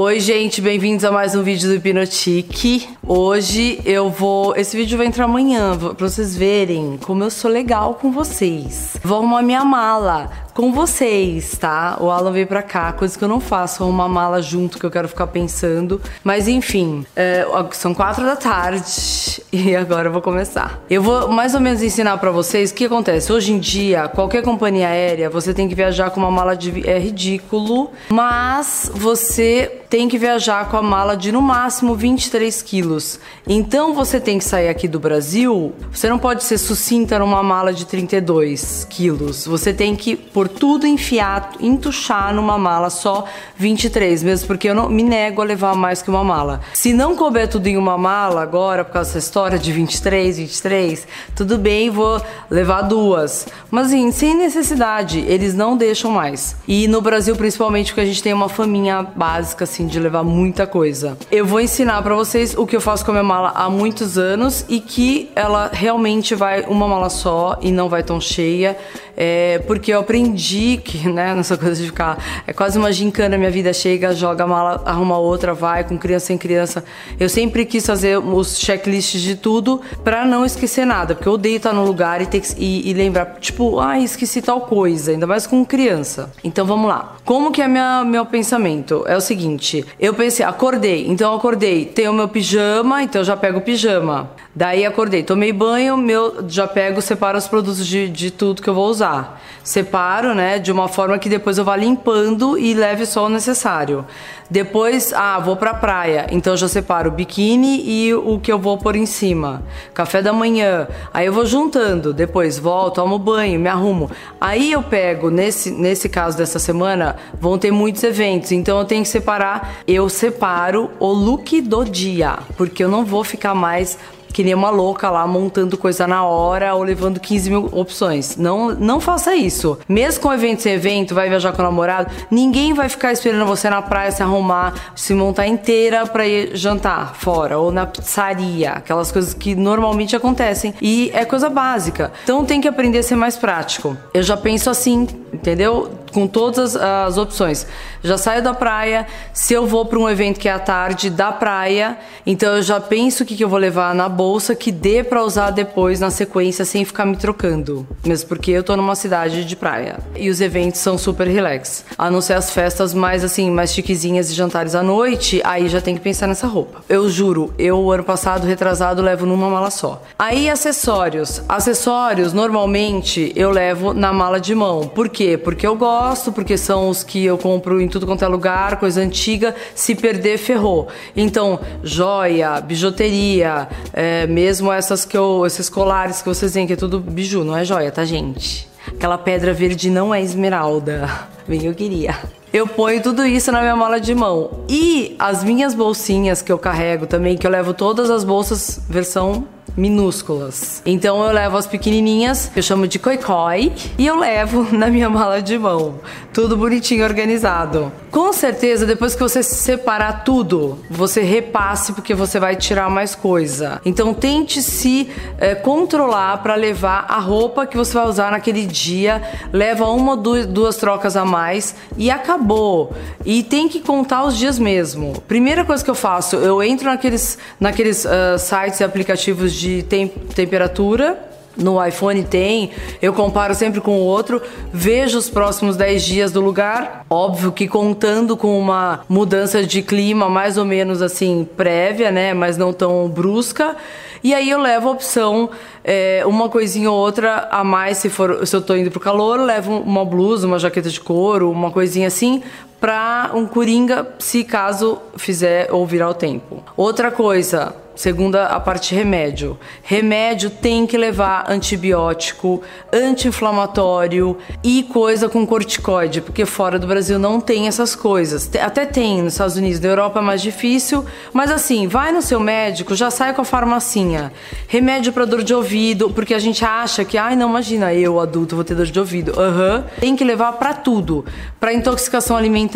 Oi, gente, bem-vindos a mais um vídeo do Hipnotique. Hoje eu vou. Esse vídeo vai entrar amanhã, pra vocês verem como eu sou legal com vocês. Vou arrumar minha mala com vocês, tá? O Alan veio pra cá, coisa que eu não faço, arrumar mala junto, que eu quero ficar pensando. Mas enfim, é, são quatro da tarde e agora eu vou começar. Eu vou mais ou menos ensinar para vocês o que acontece. Hoje em dia, qualquer companhia aérea, você tem que viajar com uma mala de. É ridículo, mas você tem que viajar com a mala de no máximo 23 quilos. Então você tem que sair aqui do Brasil, você não pode ser sucinta numa mala de 32 quilos. Você tem que, por tudo enfiar, entuchar numa mala só 23, mesmo porque eu não me nego a levar mais que uma mala. Se não couber tudo em uma mala agora, por causa dessa história de 23, 23, tudo bem, vou levar duas. Mas assim, sem necessidade, eles não deixam mais. E no Brasil, principalmente, porque a gente tem uma faminha básica, assim, de levar muita coisa. Eu vou ensinar para vocês o que eu faço com a minha mala há muitos anos e que ela realmente vai uma mala só e não vai tão cheia é, porque eu aprendi que, né, nessa coisa de ficar. É quase uma gincana, minha vida chega, joga a mala, arruma outra, vai, com criança sem criança. Eu sempre quis fazer os checklists de tudo para não esquecer nada, porque eu odeio estar no lugar e, ter que, e, e lembrar, tipo, ah, esqueci tal coisa, ainda mais com criança. Então vamos lá. Como que é minha, meu pensamento? É o seguinte, eu pensei, acordei, então acordei, tenho meu pijama, então eu já pego o pijama. Daí acordei, tomei banho, meu, já pego, separo os produtos de, de tudo que eu vou usar. Separo, né, de uma forma que depois eu vá limpando e leve só o necessário. Depois, ah, vou pra praia, então já separo o biquíni e o que eu vou pôr em cima. Café da manhã, aí eu vou juntando, depois volto, tomo banho, me arrumo. Aí eu pego, nesse, nesse caso dessa semana, vão ter muitos eventos, então eu tenho que separar. Eu separo o look do dia, porque eu não vou ficar mais que nem uma louca lá montando coisa na hora ou levando 15 mil opções. Não, não faça isso. Mesmo com evento sem evento, vai viajar com o namorado, ninguém vai ficar esperando você na praia se arrumar, se montar inteira pra ir jantar fora ou na pizzaria, aquelas coisas que normalmente acontecem. E é coisa básica. Então tem que aprender a ser mais prático. Eu já penso assim, entendeu? com todas as opções. Já saio da praia, se eu vou para um evento que é à tarde da praia, então eu já penso o que, que eu vou levar na bolsa que dê para usar depois na sequência sem ficar me trocando. Mesmo porque eu tô numa cidade de praia. E os eventos são super relax. A não ser as festas mais assim, mais chiquezinhas e jantares à noite, aí já tem que pensar nessa roupa. Eu juro, eu ano passado, retrasado, levo numa mala só. Aí acessórios. Acessórios, normalmente, eu levo na mala de mão. Por quê? Porque eu gosto porque são os que eu compro em tudo quanto é lugar, coisa antiga. Se perder, ferrou. Então, joia, bijuteria, é, mesmo essas que eu, esses colares que vocês veem, que é tudo biju, não é joia, tá, gente? Aquela pedra verde não é esmeralda. Bem, eu queria. Eu ponho tudo isso na minha mala de mão. E as minhas bolsinhas que eu carrego também, que eu levo todas as bolsas versão minúsculas. Então eu levo as pequenininhas, que eu chamo de coi-coi, e eu levo na minha mala de mão. Tudo bonitinho, organizado. Com certeza, depois que você separar tudo, você repasse porque você vai tirar mais coisa. Então tente se é, controlar para levar a roupa que você vai usar naquele dia. Leva uma ou duas, duas trocas a mais e acabou. E tem que contar os dias mesmo. Primeira coisa que eu faço, eu entro naqueles, naqueles uh, sites e aplicativos de de tem, temperatura. No iPhone tem, eu comparo sempre com o outro, vejo os próximos 10 dias do lugar. Óbvio que contando com uma mudança de clima mais ou menos assim prévia, né? Mas não tão brusca. E aí eu levo a opção, é, uma coisinha ou outra a mais, se, for, se eu tô indo pro calor, levo uma blusa, uma jaqueta de couro, uma coisinha assim, pra um coringa, se caso fizer ou virar o tempo. Outra coisa, segunda a parte remédio. Remédio tem que levar antibiótico, anti-inflamatório e coisa com corticoide, porque fora do Brasil não tem essas coisas. Até tem nos Estados Unidos, na Europa é mais difícil, mas assim, vai no seu médico, já sai com a farmacinha. Remédio para dor de ouvido, porque a gente acha que, ai, não imagina, eu adulto vou ter dor de ouvido. Aham. Uhum. Tem que levar para tudo, para intoxicação alimentar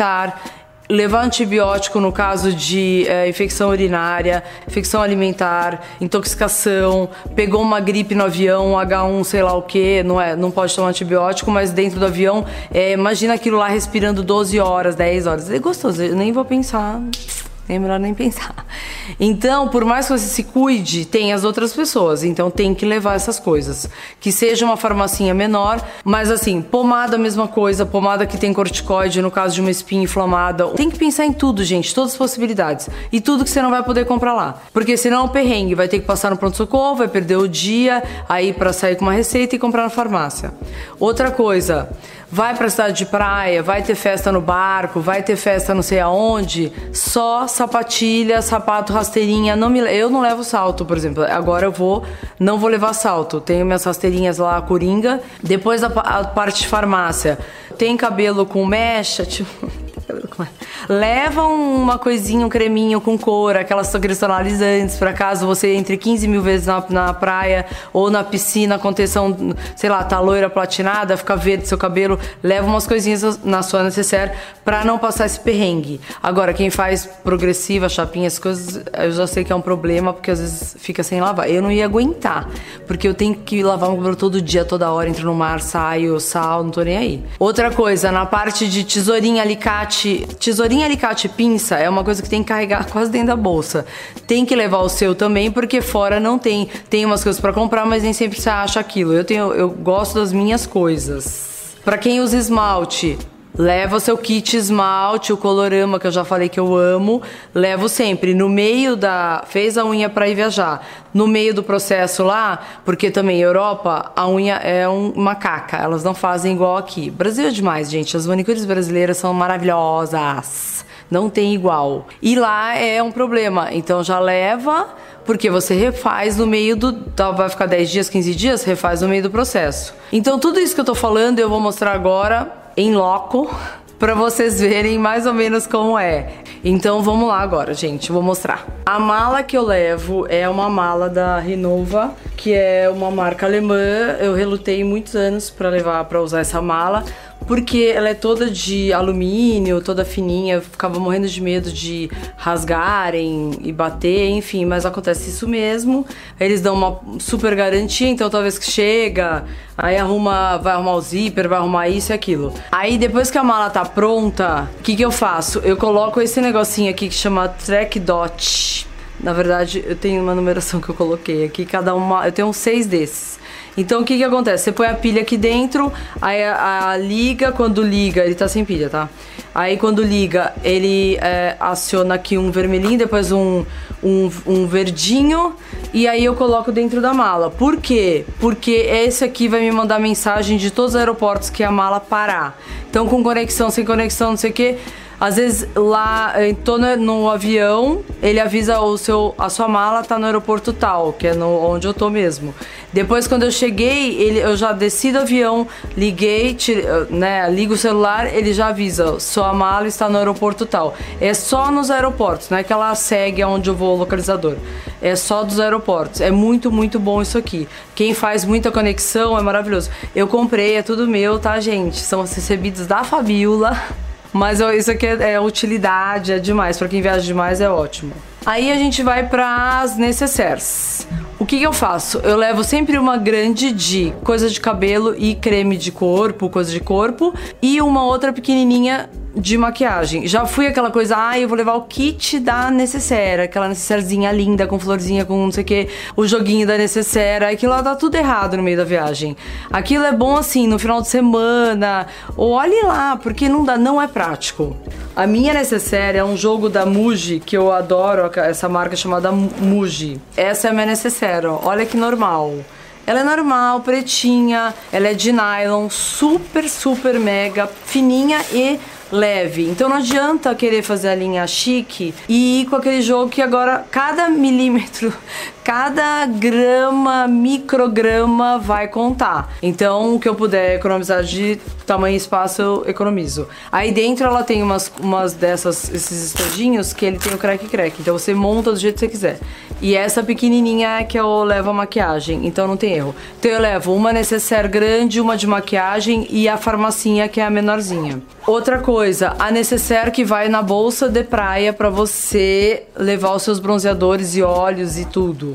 levar antibiótico no caso de é, infecção urinária, infecção alimentar, intoxicação, pegou uma gripe no avião, H1, sei lá o que, não é, não pode tomar antibiótico, mas dentro do avião, é, imagina aquilo lá respirando 12 horas, 10 horas, é gostoso, eu nem vou pensar é melhor nem pensar. Então, por mais que você se cuide, tem as outras pessoas. Então, tem que levar essas coisas. Que seja uma farmacinha menor, mas assim, pomada, mesma coisa. Pomada que tem corticoide, no caso de uma espinha inflamada. Tem que pensar em tudo, gente. Todas as possibilidades. E tudo que você não vai poder comprar lá. Porque senão é um perrengue. Vai ter que passar no pronto-socorro, vai perder o dia aí para sair com uma receita e comprar na farmácia. Outra coisa vai pra cidade de praia, vai ter festa no barco, vai ter festa não sei aonde, só sapatilha, sapato, rasteirinha, não me, eu não levo salto, por exemplo. Agora eu vou, não vou levar salto. Tenho minhas rasteirinhas lá, coringa. Depois a, a parte de farmácia, tem cabelo com mecha, tipo Leva uma coisinha, um creminho com cor, aquelas cristalizantes, para caso você entre 15 mil vezes na, na praia ou na piscina, aconteça um, sei lá, tá loira platinada, fica verde seu cabelo, leva umas coisinhas na sua necessaire para não passar esse perrengue. Agora, quem faz progressiva, chapinha, as coisas, eu já sei que é um problema, porque às vezes fica sem lavar. Eu não ia aguentar, porque eu tenho que lavar meu cabelo todo dia, toda hora, entro no mar, saio, sal, não tô nem aí. Outra coisa, na parte de tesourinha, alicate, tesourinha, alicate e pinça é uma coisa que tem que carregar quase dentro da bolsa. Tem que levar o seu também, porque fora não tem. Tem umas coisas para comprar, mas nem sempre você acha aquilo. Eu tenho, eu gosto das minhas coisas. Para quem usa esmalte, Leva o seu kit esmalte, o colorama que eu já falei que eu amo. Levo sempre. No meio da. Fez a unha para ir viajar. No meio do processo lá, porque também Europa, a unha é um, uma caca. Elas não fazem igual aqui. Brasil é demais, gente. As manicures brasileiras são maravilhosas. Não tem igual. E lá é um problema. Então já leva porque você refaz no meio do. Tá, vai ficar 10 dias, 15 dias, refaz no meio do processo. Então, tudo isso que eu tô falando eu vou mostrar agora em loco para vocês verem mais ou menos como é. Então vamos lá agora, gente, vou mostrar. A mala que eu levo é uma mala da Renova, que é uma marca alemã. Eu relutei muitos anos para levar para usar essa mala, porque ela é toda de alumínio, toda fininha, eu ficava morrendo de medo de rasgarem e bater, enfim, mas acontece isso mesmo. Eles dão uma super garantia, então talvez que chega, aí arruma, vai arrumar o zíper, vai arrumar isso e aquilo. Aí depois que a mala tá pronta, o que que eu faço? Eu coloco esse negocinho aqui que chama Track Dot. Na verdade, eu tenho uma numeração que eu coloquei aqui, cada uma, eu tenho seis desses. Então o que que acontece? Você põe a pilha aqui dentro, aí a, a liga, quando liga, ele tá sem pilha, tá? Aí quando liga, ele é, aciona aqui um vermelhinho, depois um, um, um, verdinho, e aí eu coloco dentro da mala. Por quê? Porque esse aqui vai me mandar mensagem de todos os aeroportos que a mala parar. Então com conexão, sem conexão, não sei o que às vezes lá, eh, tô no, no, avião, ele avisa o seu, a sua mala tá no aeroporto tal, que é no, onde eu tô mesmo. Depois, quando eu cheguei, ele, eu já desci do avião, liguei, tire, eh, né, ligo o celular, ele já avisa, sua mala está no aeroporto tal. É só nos aeroportos, não é que ela segue aonde eu vou o localizador. É só dos aeroportos. É muito, muito bom isso aqui. Quem faz muita conexão é maravilhoso. Eu comprei, é tudo meu, tá, gente? São recebidos da Fabiola. Mas isso aqui é, é utilidade, é demais. Para quem viaja demais é ótimo. Aí a gente vai para as necessaires. O que, que, eu faço? Eu levo sempre uma grande de coisa de cabelo e creme de corpo, coisa de corpo, e uma outra pequenininha de maquiagem. Já fui aquela coisa, ah, eu vou levar o kit da necessaire, aquela necessairezinha linda, com florzinha, com não sei o que, o joguinho da necessaire, aquilo lá dá tudo errado no meio da viagem. Aquilo é bom assim, no final de semana, ou olhe lá, porque não dá, não é prático. A minha necessaire é um jogo da Muji, que eu adoro, essa marca chamada Muji. Essa é a minha necessaire, ó. olha que normal. Ela é normal, pretinha, ela é de nylon, super, super mega fininha e leve. Então não adianta querer fazer a linha chique e ir com aquele jogo que agora cada milímetro cada grama, micrograma vai contar. Então, o que eu puder economizar de tamanho e espaço, eu economizo. Aí dentro ela tem umas, umas dessas, esses estojinhos que ele tem o crack crack. Então você monta do jeito que você quiser. E essa pequenininha é que eu levo a maquiagem, então não tem erro. Então eu levo uma necessaire grande, uma de maquiagem e a farmacinha que é a menorzinha. Outra coisa, a necessaire que vai na bolsa de praia para você levar os seus bronzeadores e óleos e tudo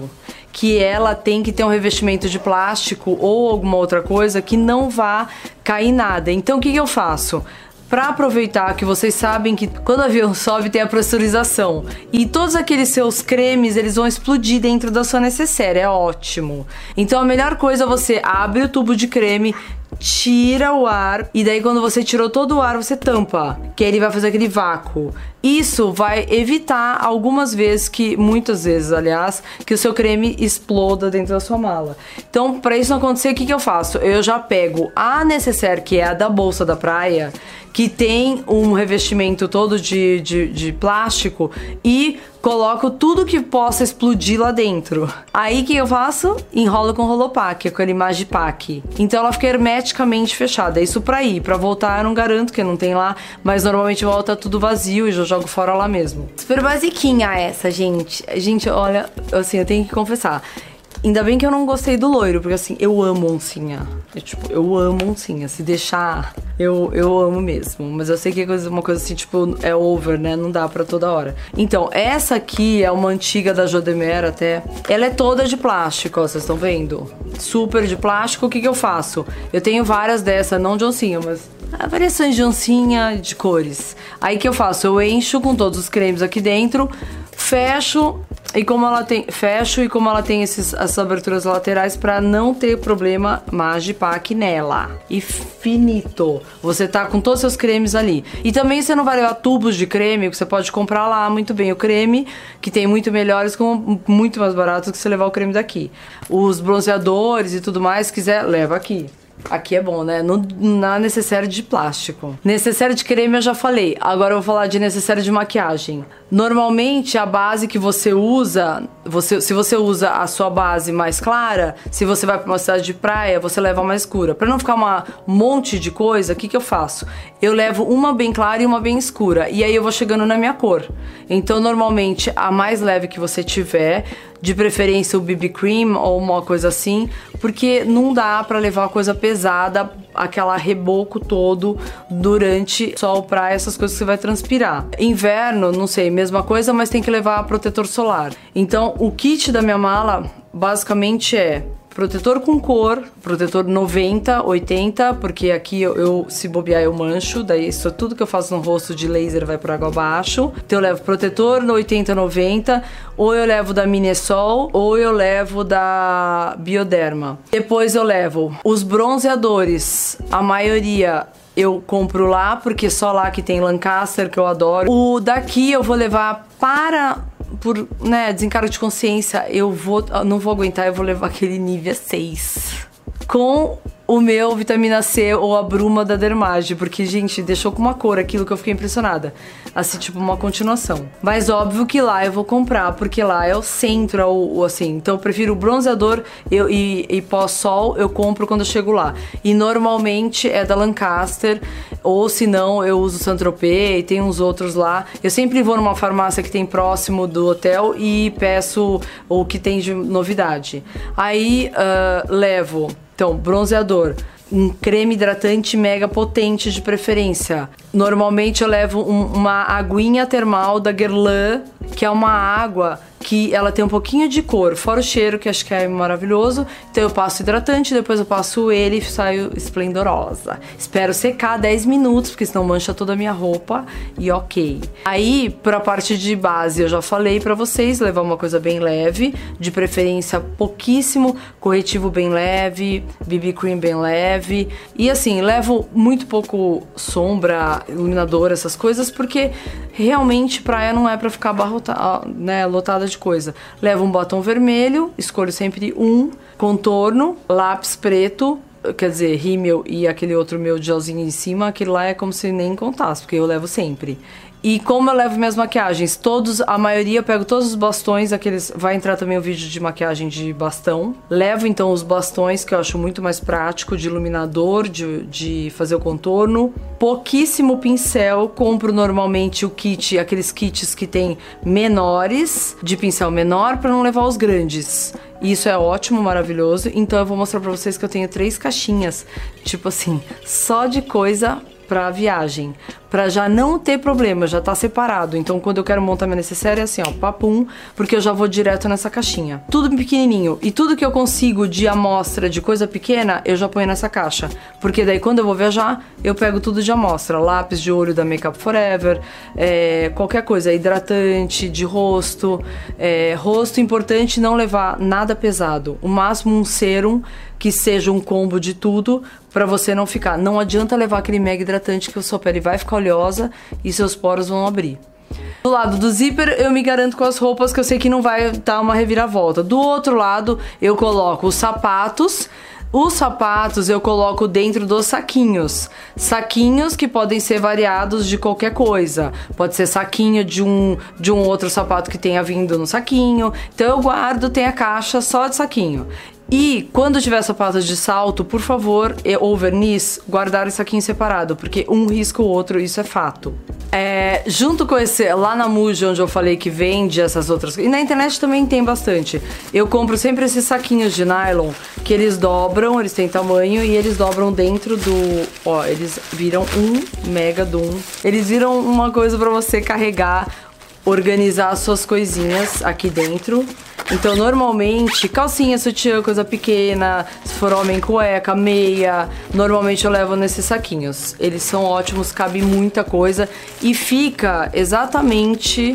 que ela tem que ter um revestimento de plástico ou alguma outra coisa que não vá cair nada. Então o que, que eu faço? para aproveitar que vocês sabem que quando o avião sobe tem a pressurização e todos aqueles seus cremes eles vão explodir dentro da sua necessaire, é ótimo. Então a melhor coisa é você abre o tubo de creme, tira o ar e daí quando você tirou todo o ar você tampa, que ele vai fazer aquele vácuo. Isso vai evitar algumas vezes que muitas vezes, aliás, que o seu creme exploda dentro da sua mala. Então, para isso não acontecer, o que, que eu faço? Eu já pego a necessaire que é a da bolsa da praia, que tem um revestimento todo de, de, de plástico e coloco tudo que possa explodir lá dentro. Aí que eu faço? Enrolo com rolopack, com a imagem pack. Então ela fica hermeticamente fechada. Isso pra ir, pra voltar eu não garanto que não tem lá, mas normalmente volta tudo vazio e eu jogo fora lá mesmo. Super basiquinha essa, gente. Gente, olha, assim, eu tenho que confessar. Ainda bem que eu não gostei do loiro, porque assim, eu amo oncinha. Eu, tipo, eu amo oncinha. Se deixar, eu, eu amo mesmo. Mas eu sei que é uma coisa assim, tipo, é over, né? Não dá pra toda hora. Então, essa aqui é uma antiga da Jodemer até. Ela é toda de plástico, ó, vocês estão vendo? Super de plástico. O que, que eu faço? Eu tenho várias dessas, não de oncinha, mas variações de oncinha de cores. Aí que eu faço? Eu encho com todos os cremes aqui dentro, fecho e como ela tem, fecho e como ela tem esses, essas aberturas laterais para não ter problema Magipack nela. E finito. Você tá com todos os seus cremes ali. E também você não vai levar tubos de creme, que você pode comprar lá muito bem o creme, que tem muito melhores com muito mais barato que você levar o creme daqui. Os bronzeadores e tudo mais, quiser, leva aqui. Aqui é bom, né? No, na necessário de plástico. Necessário de creme eu já falei. Agora eu vou falar de necessário de maquiagem. Normalmente a base que você usa, você, se você usa a sua base mais clara, se você vai para uma cidade de praia, você leva mais escura. Para não ficar uma, um monte de coisa, o que, que eu faço? Eu levo uma bem clara e uma bem escura. E aí eu vou chegando na minha cor. Então normalmente a mais leve que você tiver, de preferência o BB cream ou uma coisa assim, porque não dá para levar coisa pesada, aquela reboco todo durante sol, praia, essas coisas que você vai transpirar. Inverno, não sei, mesma coisa, mas tem que levar protetor solar. Então, o kit da minha mala basicamente é protetor com cor, protetor 90, 80, porque aqui eu, eu, se bobear eu mancho, daí isso tudo que eu faço no rosto de laser vai por água abaixo. Então eu levo protetor no 80, 90, ou eu levo da Minesol, ou eu levo da Bioderma. Depois eu levo os bronzeadores, a maioria eu compro lá, porque só lá que tem Lancaster, que eu adoro. O daqui eu vou levar para por, né, desencargo de consciência, eu vou, não vou aguentar, eu vou levar aquele Nivea 6. Com o meu vitamina C ou a bruma da Dermage, porque, gente, deixou com uma cor aquilo que eu fiquei impressionada. Assim, tipo, uma continuação. Mas óbvio que lá eu vou comprar, porque lá é o centro, é o, assim. Então eu prefiro o bronzeador eu, e, e pós-sol, eu compro quando eu chego lá. E normalmente é da Lancaster, ou se não, eu uso Saint-Tropez e tem uns outros lá. Eu sempre vou numa farmácia que tem próximo do hotel e peço o que tem de novidade. Aí uh, levo então, bronzeador, um creme hidratante mega potente de preferência. Normalmente eu levo um, uma aguinha termal da Guerlain, que é uma água que ela tem um pouquinho de cor, fora o cheiro, que acho que é maravilhoso. Então eu passo hidratante, depois eu passo ele e saio esplendorosa. Espero secar 10 minutos, porque senão mancha toda a minha roupa e ok. Aí, pra parte de base, eu já falei para vocês, levar uma coisa bem leve, de preferência pouquíssimo, corretivo bem leve, BB cream bem leve. E assim, levo muito pouco sombra, iluminador, essas coisas, porque realmente praia não é para ficar abarrotada, né, lotada de coisa. Levo um batom vermelho, escolho sempre um, contorno, lápis preto, quer dizer, rímel e aquele outro meu gelzinho em cima, aquele lá é como se nem contasse, porque eu levo sempre. E como eu levo minhas maquiagens? Todos, a maioria eu pego todos os bastões, aqueles. Vai entrar também o vídeo de maquiagem de bastão. Levo então os bastões, que eu acho muito mais prático, de iluminador, de, de fazer o contorno. Pouquíssimo pincel, compro normalmente o kit, aqueles kits que tem menores, de pincel menor, para não levar os grandes. Isso é ótimo, maravilhoso. Então eu vou mostrar pra vocês que eu tenho três caixinhas, tipo assim, só de coisa pra viagem para já não ter problema, já tá separado. Então quando eu quero montar minha necessaire é assim, ó, papum, porque eu já vou direto nessa caixinha. Tudo pequenininho. E tudo que eu consigo de amostra de coisa pequena, eu já ponho nessa caixa, porque daí quando eu vou viajar, eu pego tudo de amostra, lápis de olho da Makeup Forever, é, qualquer coisa, hidratante de rosto, é, rosto importante não levar nada pesado, o máximo um serum que seja um combo de tudo para você não ficar. Não adianta levar aquele mega hidratante que a sua pele vai ficar oleosa e seus poros vão abrir. Do lado do zíper, eu me garanto com as roupas que eu sei que não vai dar uma reviravolta. Do outro lado, eu coloco os sapatos. Os sapatos eu coloco dentro dos saquinhos. Saquinhos que podem ser variados de qualquer coisa. Pode ser saquinho de um, de um outro sapato que tenha vindo no saquinho. Então eu guardo, tem a caixa só de saquinho. E quando tiver sapatos de salto, por favor, ou verniz, guardar isso aqui em separado, porque um risca o outro, isso é fato. É, junto com esse, lá na Muja, onde eu falei que vende essas outras e na internet também tem bastante. Eu compro sempre esses saquinhos de nylon que eles dobram, eles têm tamanho e eles dobram dentro do. Ó, eles viram um mega doom. Eles viram uma coisa para você carregar, organizar suas coisinhas aqui dentro. Então, normalmente, calcinha, sutiã, coisa pequena, se for homem, cueca, meia, normalmente eu levo nesses saquinhos. Eles são ótimos, cabe muita coisa e fica exatamente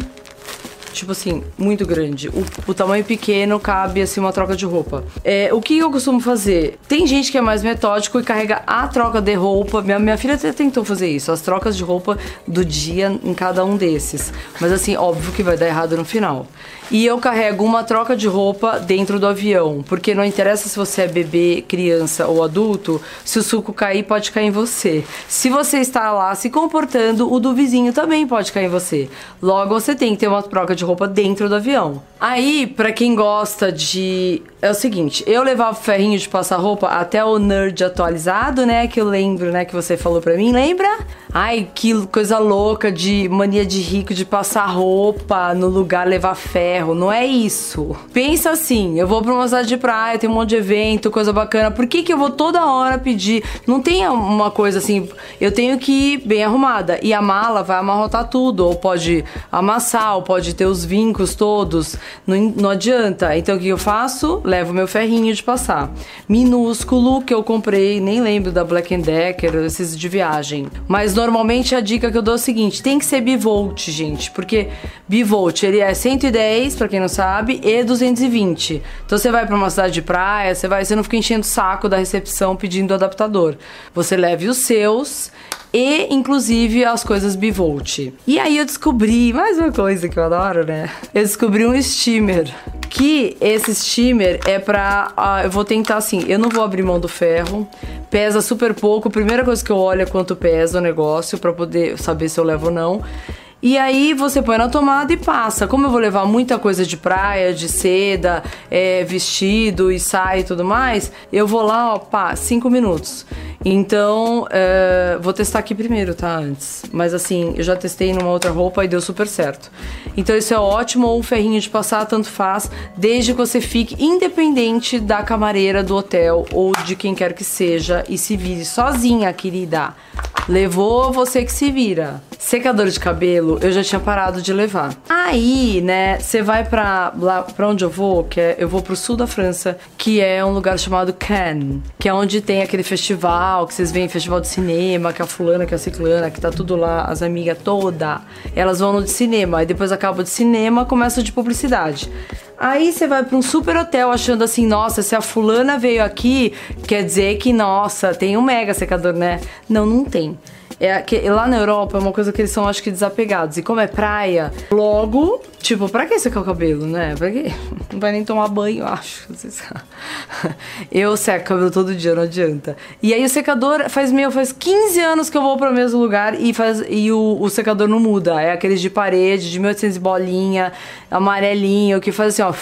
tipo assim, muito grande. O, o, tamanho pequeno cabe, assim, uma troca de roupa. É, o que eu costumo fazer? Tem gente que é mais metódico e carrega a troca de roupa. Minha, minha filha até tentou fazer isso, as trocas de roupa do dia em cada um desses. Mas assim, óbvio que vai dar errado no final. E eu carrego uma troca de roupa dentro do avião, porque não interessa se você é bebê, criança ou adulto, se o suco cair, pode cair em você. Se você está lá se comportando, o do vizinho também pode cair em você. Logo, você tem que ter uma troca de roupa dentro do avião. Aí, para quem gosta de. É o seguinte, eu levava o ferrinho de passar roupa até o nerd atualizado, né? Que eu lembro, né? Que você falou pra mim, lembra? Ai, que coisa louca de mania de rico de passar roupa no lugar, levar ferro. Não é isso. Pensa assim: eu vou pra uma cidade de praia, tem um monte de evento, coisa bacana. Por que, que eu vou toda hora pedir? Não tem uma coisa assim, eu tenho que ir bem arrumada. E a mala vai amarrotar tudo, ou pode amassar, ou pode ter os vincos todos. Não, não adianta. Então o que eu faço? Levo meu ferrinho de passar. Minúsculo que eu comprei, nem lembro da Black Decker, esses de viagem. Mas normalmente a dica que eu dou é o seguinte: tem que ser bivolt, gente, porque bivolt ele é 110, para quem não sabe, e 220. Então você vai para uma cidade de praia, você vai, você não fica enchendo o saco da recepção pedindo adaptador. Você leve os seus e inclusive as coisas bivolt. E aí eu descobri mais uma coisa que eu adoro, né? Eu descobri um steamer. Que esse steamer é pra. Uh, eu vou tentar assim, eu não vou abrir mão do ferro. Pesa super pouco. Primeira coisa que eu olho é quanto pesa o negócio para poder saber se eu levo ou não. E aí você põe na tomada e passa. Como eu vou levar muita coisa de praia, de seda, é, vestido e saia e tudo mais, eu vou lá, ó, pá, cinco minutos. Então, é, vou testar aqui primeiro, tá? Antes. Mas assim, eu já testei numa outra roupa e deu super certo. Então, isso é ótimo, ou um ferrinho de passar, tanto faz, desde que você fique independente da camareira do hotel ou de quem quer que seja e se vire sozinha, querida. Levou, você que se vira. Secador de cabelo, eu já tinha parado de levar. Aí, né, você vai pra, lá, pra onde eu vou, que é, eu vou pro sul da França, que é um lugar chamado Cannes, que é onde tem aquele festival, que vocês veem, festival de cinema, que a fulana, que a ciclana, que tá tudo lá, as amigas toda, elas vão no de cinema, e depois acaba de cinema, começa de publicidade. Aí você vai para um super hotel achando assim, nossa, se a fulana veio aqui, quer dizer que, nossa, tem um mega secador, né? Não, não tem. É que lá na Europa é uma coisa que eles são, acho que, desapegados. E como é praia, logo, tipo, pra que secar o cabelo, né? Pra quê? Não vai nem tomar banho, acho. Eu seco o cabelo todo dia, não adianta. E aí o secador faz meu, faz 15 anos que eu vou para o mesmo lugar e, faz, e o, o secador não muda. É aqueles de parede, de 1800 bolinha, amarelinho, que faz assim, ó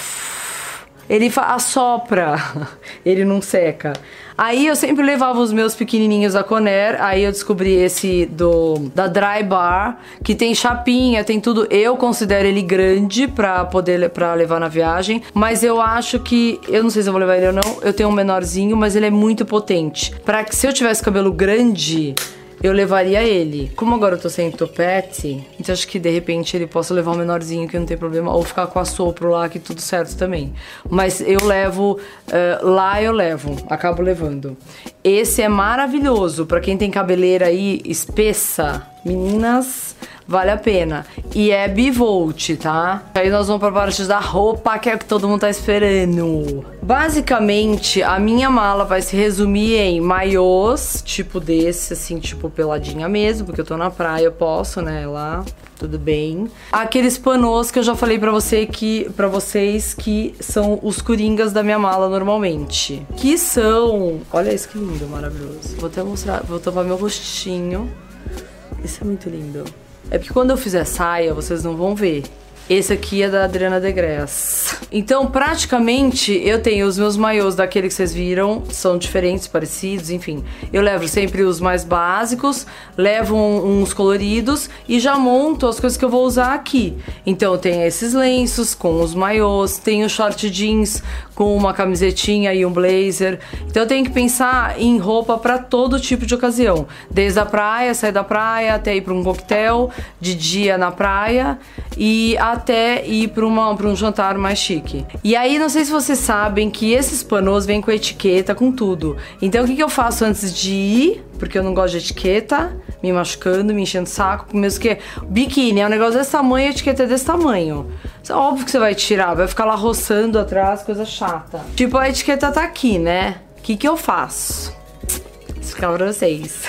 ele assopra, ele não seca. Aí eu sempre levava os meus pequenininhos da Conair, aí eu descobri esse do da Dry Bar, que tem chapinha, tem tudo. Eu considero ele grande para poder para levar na viagem, mas eu acho que eu não sei se eu vou levar ele ou não. Eu tenho um menorzinho, mas ele é muito potente. Para que se eu tivesse cabelo grande, eu levaria ele. Como agora eu tô sem topete, então acho que de repente ele possa levar o menorzinho que não tem problema, ou ficar com a sopro lá que tudo certo também. Mas eu levo, uh, lá eu levo, acabo levando. Esse é maravilhoso para quem tem cabeleira aí espessa. Meninas, vale a pena. E é bivolt, tá? Aí nós vamos pra parte da roupa, que é o que todo mundo tá esperando. Basicamente, a minha mala vai se resumir em maiôs, tipo desse, assim, tipo peladinha mesmo, porque eu tô na praia, eu posso, né, lá tudo bem. Aqueles panos que eu já falei para você que para vocês que são os coringas da minha mala normalmente, que são, olha isso que lindo, maravilhoso. Vou até mostrar, vou tapar meu rostinho. Isso é muito lindo. É porque quando eu fizer saia, vocês não vão ver. Esse aqui é da Adriana Degres. Então, praticamente, eu tenho os meus maiôs daquele que vocês viram, são diferentes, parecidos, enfim. Eu levo sempre os mais básicos, levo uns coloridos e já monto as coisas que eu vou usar aqui. Então, tem esses lenços com os maiôs, tem o short jeans com uma camisetinha e um blazer. Então, eu tenho que pensar em roupa para todo tipo de ocasião. Desde a praia, sair da praia, até ir para um coquetel, de dia na praia e até ir para um jantar mais chique. E aí, não sei se vocês sabem que esses panos vêm com etiqueta, com tudo. Então, o que, que eu faço antes de ir? Porque eu não gosto de etiqueta, me machucando, me enchendo o saco. Mesmo que biquíni é um negócio desse tamanho, a etiqueta é desse tamanho. É óbvio que você vai tirar, vai ficar lá roçando atrás, coisa chata. Tipo, a etiqueta tá aqui, né? O que, que eu faço? Vou explicar pra vocês.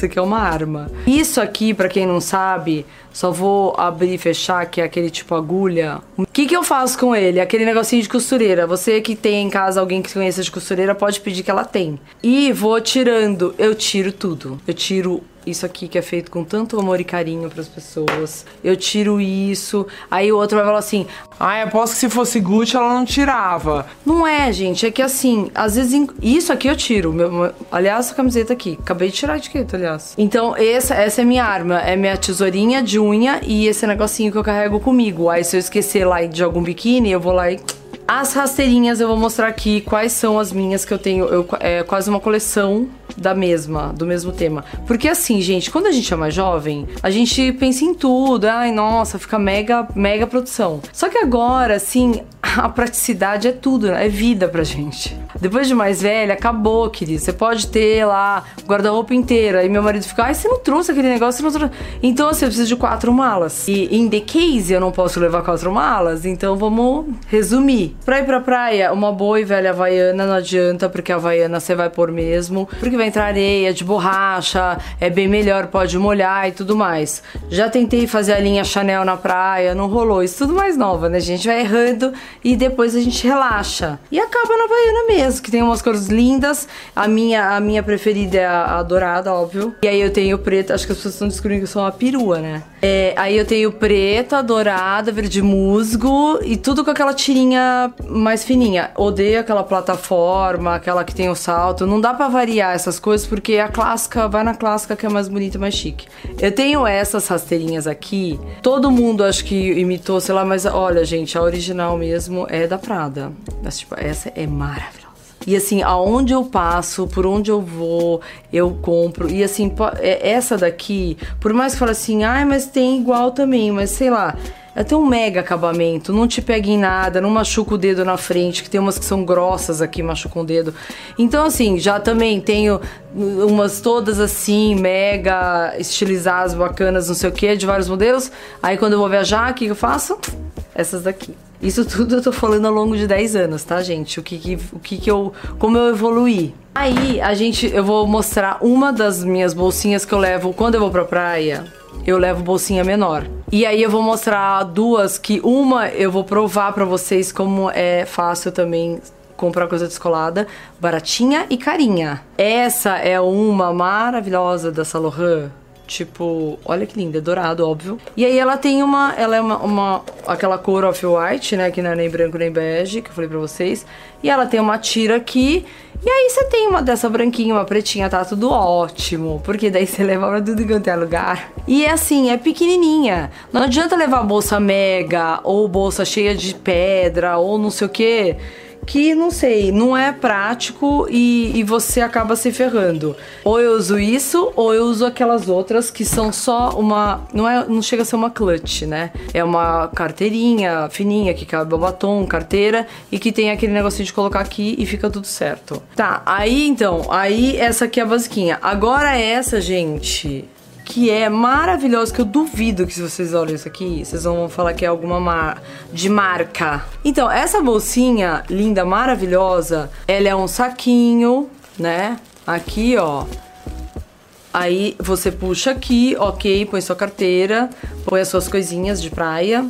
Isso aqui é uma arma. Isso aqui, para quem não sabe, só vou abrir e fechar, que é aquele tipo agulha. O que, que eu faço com ele? Aquele negocinho de costureira. Você que tem em casa alguém que conheça de costureira, pode pedir que ela tem. E vou tirando. Eu tiro tudo. Eu tiro isso aqui que é feito com tanto amor e carinho para as pessoas. Eu tiro isso. Aí o outro vai falar assim: "Ah, aposto que se fosse Gucci ela não tirava". Não é, gente, é que assim, às vezes isso aqui eu tiro. Meu, aliás, essa camiseta aqui, acabei de tirar a etiqueta, aliás. Então, essa essa é minha arma, é minha tesourinha de unha e esse negocinho que eu carrego comigo. Aí se eu esquecer lá de algum biquíni, eu vou lá e as rasteirinhas eu vou mostrar aqui quais são as minhas que eu tenho. Eu, é quase uma coleção da mesma, do mesmo tema. Porque assim, gente, quando a gente é mais jovem, a gente pensa em tudo. Ai, nossa, fica mega, mega produção. Só que agora, assim, a praticidade é tudo, é vida pra gente. Depois de mais velha, acabou, querido. Você pode ter lá guarda-roupa inteira. E meu marido fica, ai, você não trouxe aquele negócio, você não trouxe. Então, assim, eu preciso de quatro malas. E em the case eu não posso levar quatro malas, então vamos resumir. Pra ir pra praia, uma boa e velha havaiana não adianta, porque a havaiana você vai pôr mesmo. Porque vai entrar areia de borracha, é bem melhor, pode molhar e tudo mais. Já tentei fazer a linha Chanel na praia, não rolou. Isso tudo mais nova, né? A gente vai errando e depois a gente relaxa. E acaba na havaiana mesmo, que tem umas cores lindas. A minha, a minha preferida é a, a dourada, óbvio. E aí eu tenho preta, acho que as pessoas estão descobrindo que eu sou uma perua, né? É, aí eu tenho preta, dourada, verde musgo e tudo com aquela tirinha mais fininha. Odeio aquela plataforma, aquela que tem o salto. Não dá para variar essas coisas porque a clássica vai na clássica que é mais bonita e mais chique. Eu tenho essas rasteirinhas aqui. Todo mundo acho que imitou, sei lá, mas olha, gente, a original mesmo é da Prada. Mas, tipo, essa é maravilhosa. E assim, aonde eu passo, por onde eu vou, eu compro. E assim, é, essa daqui, por mais que fale assim, ai, mas tem igual também, mas sei lá, ela tem um mega acabamento, não te pega em nada, não machuca o dedo na frente, que tem umas que são grossas aqui, machucam o dedo. Então, assim, já também tenho umas todas assim, mega estilizadas, bacanas, não sei o que, de vários modelos. Aí quando eu vou viajar, o que eu faço? Essas daqui. Isso tudo eu tô falando ao longo de 10 anos, tá, gente? O que que, o que, que eu. Como eu evoluí. Aí a gente. Eu vou mostrar uma das minhas bolsinhas que eu levo quando eu vou pra praia. Eu levo bolsinha menor. E aí eu vou mostrar duas que uma eu vou provar para vocês como é fácil também comprar coisa descolada, baratinha e carinha. Essa é uma maravilhosa da Salohan Tipo, olha que linda, é dourado, óbvio. E aí ela tem uma, ela é uma, uma aquela cor off-white, né, que não é nem branco nem bege, que eu falei pra vocês. E ela tem uma tira aqui, e aí você tem uma dessa branquinha, uma pretinha, tá tudo ótimo. Porque daí você leva pra tudo quanto é lugar. E é assim, é pequenininha. Não adianta levar bolsa mega, ou bolsa cheia de pedra, ou não sei o que que não sei, não é prático e, e, você acaba se ferrando. Ou eu uso isso, ou eu uso aquelas outras que são só uma. Não, é, não chega a ser uma clutch, né? É uma carteirinha fininha que cabe o batom, carteira e que tem aquele negocinho de colocar aqui e fica tudo certo. Tá, aí então, aí essa aqui é a basiquinha. Agora essa, gente que é maravilhoso, que eu duvido que se vocês olham isso aqui, vocês vão falar que é alguma mar de marca. Então, essa bolsinha linda, maravilhosa, ela é um saquinho, né? Aqui, ó. Aí você puxa aqui, ok, põe sua carteira, põe as suas coisinhas de praia,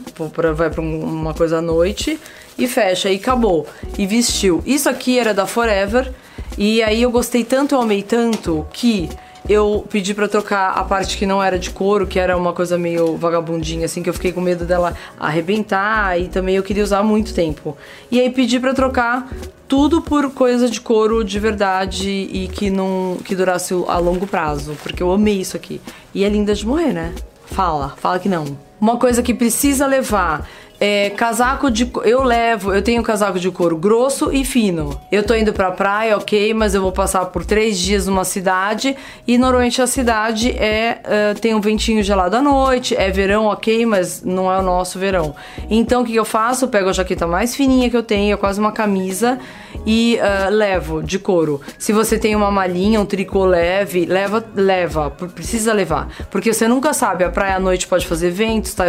vai pra uma coisa à noite e fecha e acabou. E vestiu. Isso aqui era da Forever e aí eu gostei tanto, eu amei tanto que eu pedi para trocar a parte que não era de couro, que era uma coisa meio vagabundinha, assim, que eu fiquei com medo dela arrebentar e também eu queria usar muito tempo. E aí pedi para trocar tudo por coisa de couro de verdade e que não que durasse a longo prazo, porque eu amei isso aqui. E é linda de morrer, né? Fala, fala que não. Uma coisa que precisa levar é, casaco de. Eu levo, eu tenho casaco de couro grosso e fino. Eu tô indo pra praia, ok, mas eu vou passar por três dias numa cidade e normalmente a cidade é. é tem um ventinho gelado à noite, é verão, ok, mas não é o nosso verão. Então o que eu faço? Eu pego a jaqueta mais fininha que eu tenho, é quase uma camisa, e uh, levo de couro. Se você tem uma malinha, um tricô leve, leva, leva, precisa levar. Porque você nunca sabe, a praia à noite pode fazer vento, está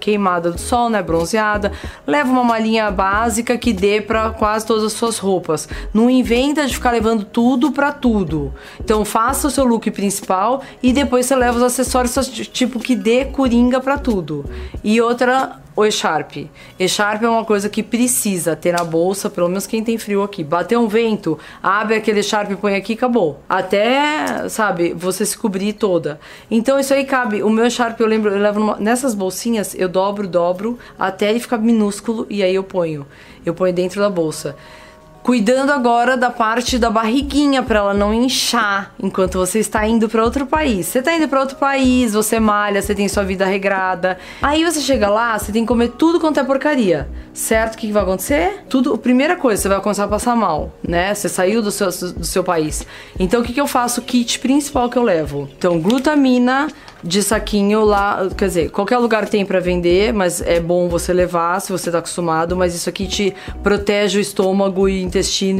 queimada do sol, né? Bronzeada, leva uma malinha básica que dê para quase todas as suas roupas. Não inventa de ficar levando tudo para tudo. Então faça o seu look principal e depois você leva os acessórios tipo que dê coringa para tudo. E outra o echarpe. Echarpe é uma coisa que precisa ter na bolsa, pelo menos quem tem frio aqui. Bateu um vento, abre aquele echarpe, põe aqui acabou. Até, sabe, você se cobrir toda. Então isso aí cabe. O meu echarpe eu lembro, eu levo numa, nessas bolsinhas, eu dobro, dobro, até ele ficar minúsculo e aí eu ponho. Eu ponho dentro da bolsa. Cuidando agora da parte da barriguinha para ela não inchar enquanto você está indo para outro país. Você está indo para outro país, você malha, você tem sua vida regrada. Aí você chega lá, você tem que comer tudo quanto é porcaria. Certo? O que, que vai acontecer? Tudo, primeira coisa, você vai começar a passar mal, né? Você saiu do seu, do seu país. Então o que, que eu faço? O kit principal que eu levo. Então, glutamina, de saquinho lá, quer dizer, qualquer lugar tem para vender, mas é bom você levar se você tá acostumado, mas isso aqui te protege o estômago e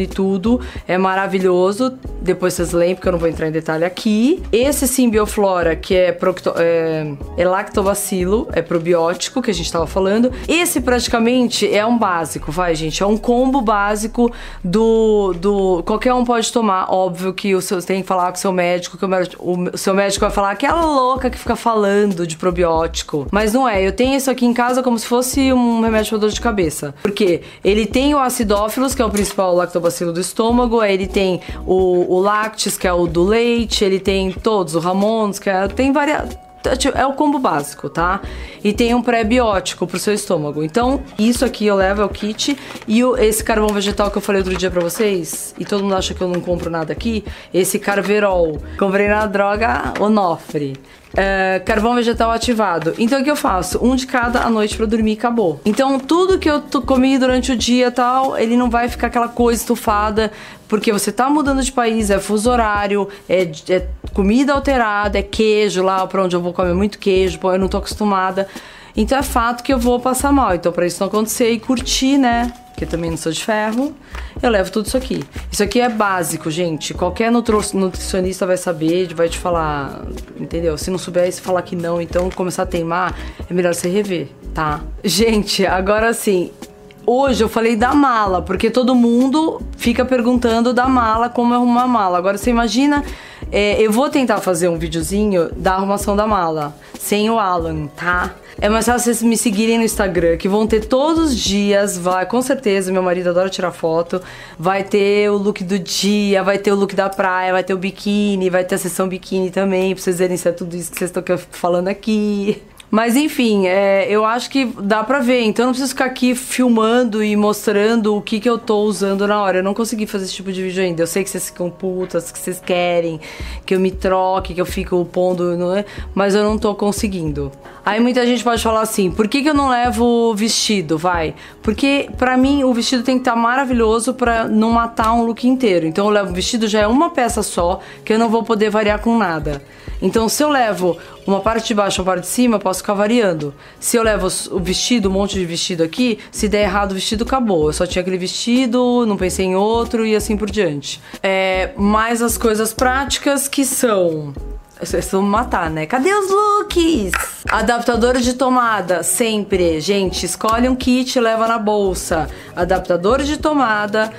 e tudo, é maravilhoso. Depois vocês lembram porque eu não vou entrar em detalhe aqui. Esse Simbioflora, que é, procto, é, é lactobacilo, é probiótico que a gente tava falando. Esse praticamente é um básico, vai gente, é um combo básico do do qualquer um pode tomar, óbvio que o seu tem que falar com o seu médico, que o, o seu médico vai falar aquela louca que fica falando de probiótico. Mas não é, eu tenho isso aqui em casa como se fosse um remédio para dor de cabeça. Porque ele tem o acidófilos, que é o principal lactobacilo do estômago, ele tem o, o lactis, que é o do leite, ele tem todos, o ramones, que é, tem várias Tá, tipo, é o combo básico, tá? E tem um pré-biótico pro seu estômago. Então, isso aqui eu levo, é o kit. E o, esse carvão vegetal que eu falei outro dia pra vocês, e todo mundo acha que eu não compro nada aqui, esse carverol. Comprei na droga Onofre. É, carvão vegetal ativado. Então o que eu faço? Um de cada à noite para dormir e acabou. Então tudo que eu comi durante o dia tal, ele não vai ficar aquela coisa estufada, porque você tá mudando de país, é fuso horário, é, é comida alterada, é queijo lá para onde eu vou comer muito queijo, pô, eu não tô acostumada. Então é fato que eu vou passar mal. Então, pra isso não acontecer e curtir, né? Porque também não sou de ferro, eu levo tudo isso aqui. Isso aqui é básico, gente. Qualquer nutricionista vai saber, vai te falar, entendeu? Se não souber, se falar que não, então começar a teimar, é melhor você rever, tá? Gente, agora sim, hoje eu falei da mala, porque todo mundo fica perguntando da mala, como é arrumar a mala. Agora você imagina, é, eu vou tentar fazer um videozinho da arrumação da mala, sem o Alan, tá? É mais fácil vocês me seguirem no Instagram, que vão ter todos os dias, vai, com certeza, meu marido adora tirar foto, vai ter o look do dia, vai ter o look da praia, vai ter o biquíni, vai ter a sessão biquíni também, pra vocês verem se é tudo isso que vocês estão falando aqui. Mas enfim, é, eu acho que dá pra ver. Então eu não preciso ficar aqui filmando e mostrando o que, que eu tô usando na hora. Eu não consegui fazer esse tipo de vídeo ainda. Eu sei que vocês ficam putas, que vocês querem que eu me troque, que eu fico pondo, não é? mas eu não tô conseguindo. Aí muita gente pode falar assim: por que, que eu não levo vestido? Vai. Porque pra mim o vestido tem que estar tá maravilhoso pra não matar um look inteiro. Então eu levo o vestido já é uma peça só, que eu não vou poder variar com nada. Então, se eu levo uma parte de baixo, uma parte de cima, eu posso ficar variando. Se eu levo o vestido, um monte de vestido aqui, se der errado o vestido, acabou. Eu só tinha aquele vestido, não pensei em outro e assim por diante. É, mais as coisas práticas que são vocês vão matar, né? Cadê os looks? Adaptador de tomada, sempre. Gente, escolhe um kit e leva na bolsa. Adaptador de tomada,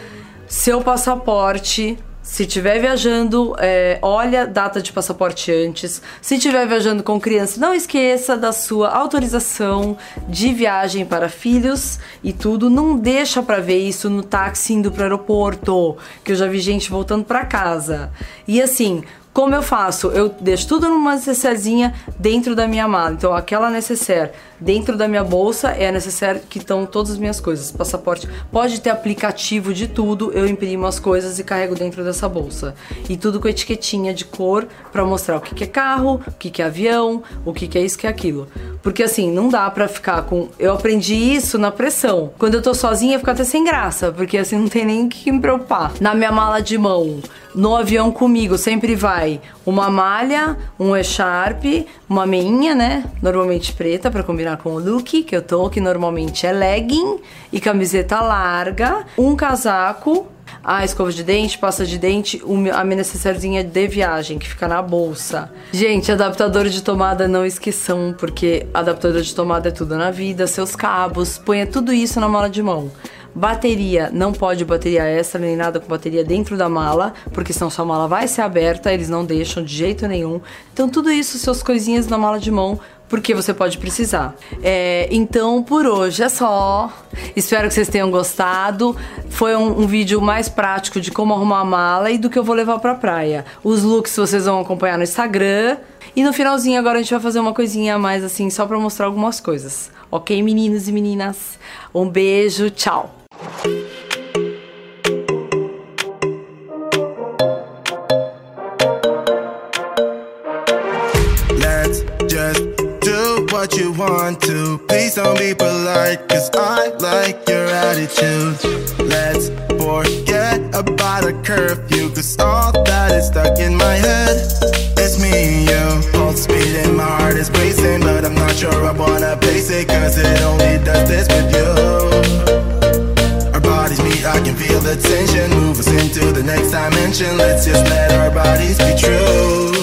seu passaporte, se tiver viajando, é, olha data de passaporte antes. Se tiver viajando com criança, não esqueça da sua autorização de viagem para filhos e tudo. Não deixa para ver isso no táxi indo para o aeroporto, que eu já vi gente voltando para casa. E assim, como eu faço? Eu deixo tudo numa necessairezinha dentro da minha mala. Então, aquela necessaire dentro da minha bolsa é a necessaire que estão todas as minhas coisas. Passaporte pode ter aplicativo de tudo, eu imprimo as coisas e carrego dentro dessa bolsa. E tudo com etiquetinha de cor para mostrar o que, que é carro, o que, que é avião, o que, que é isso, que é aquilo. Porque assim, não dá pra ficar com. Eu aprendi isso na pressão. Quando eu tô sozinha, fica até sem graça, porque assim não tem nem o que me preocupar. Na minha mala de mão, no avião comigo, sempre vai uma malha, um echarp, uma meinha, né? Normalmente preta para combinar com o look que eu tô, que normalmente é legging e camiseta larga, um casaco a escova de dente, pasta de dente, a minha necessairezinha de viagem, que fica na bolsa. Gente, adaptador de tomada não esqueçam, porque adaptador de tomada é tudo na vida, seus cabos, ponha tudo isso na mala de mão. Bateria, não pode bateria extra nem nada com bateria dentro da mala, porque senão sua mala vai ser aberta, eles não deixam de jeito nenhum. Então tudo isso, suas coisinhas na mala de mão, porque você pode precisar. É, então por hoje é só. Espero que vocês tenham gostado. Foi um, um, vídeo mais prático de como arrumar a mala e do que eu vou levar pra praia. Os looks vocês vão acompanhar no Instagram. E no finalzinho agora a gente vai fazer uma coisinha mais assim, só pra mostrar algumas coisas. Ok, meninos e meninas? Um beijo, tchau! Let's just do what you want to. Please don't be polite, cause I like your attitude. Let's forget about a curfew, cause all that is stuck in my head. It's me and you. Pulse speed and my heart is racing, but I'm not sure I wanna pace it, cause it only does this with you. Can feel the tension. Move us into the next dimension. Let's just let our bodies be true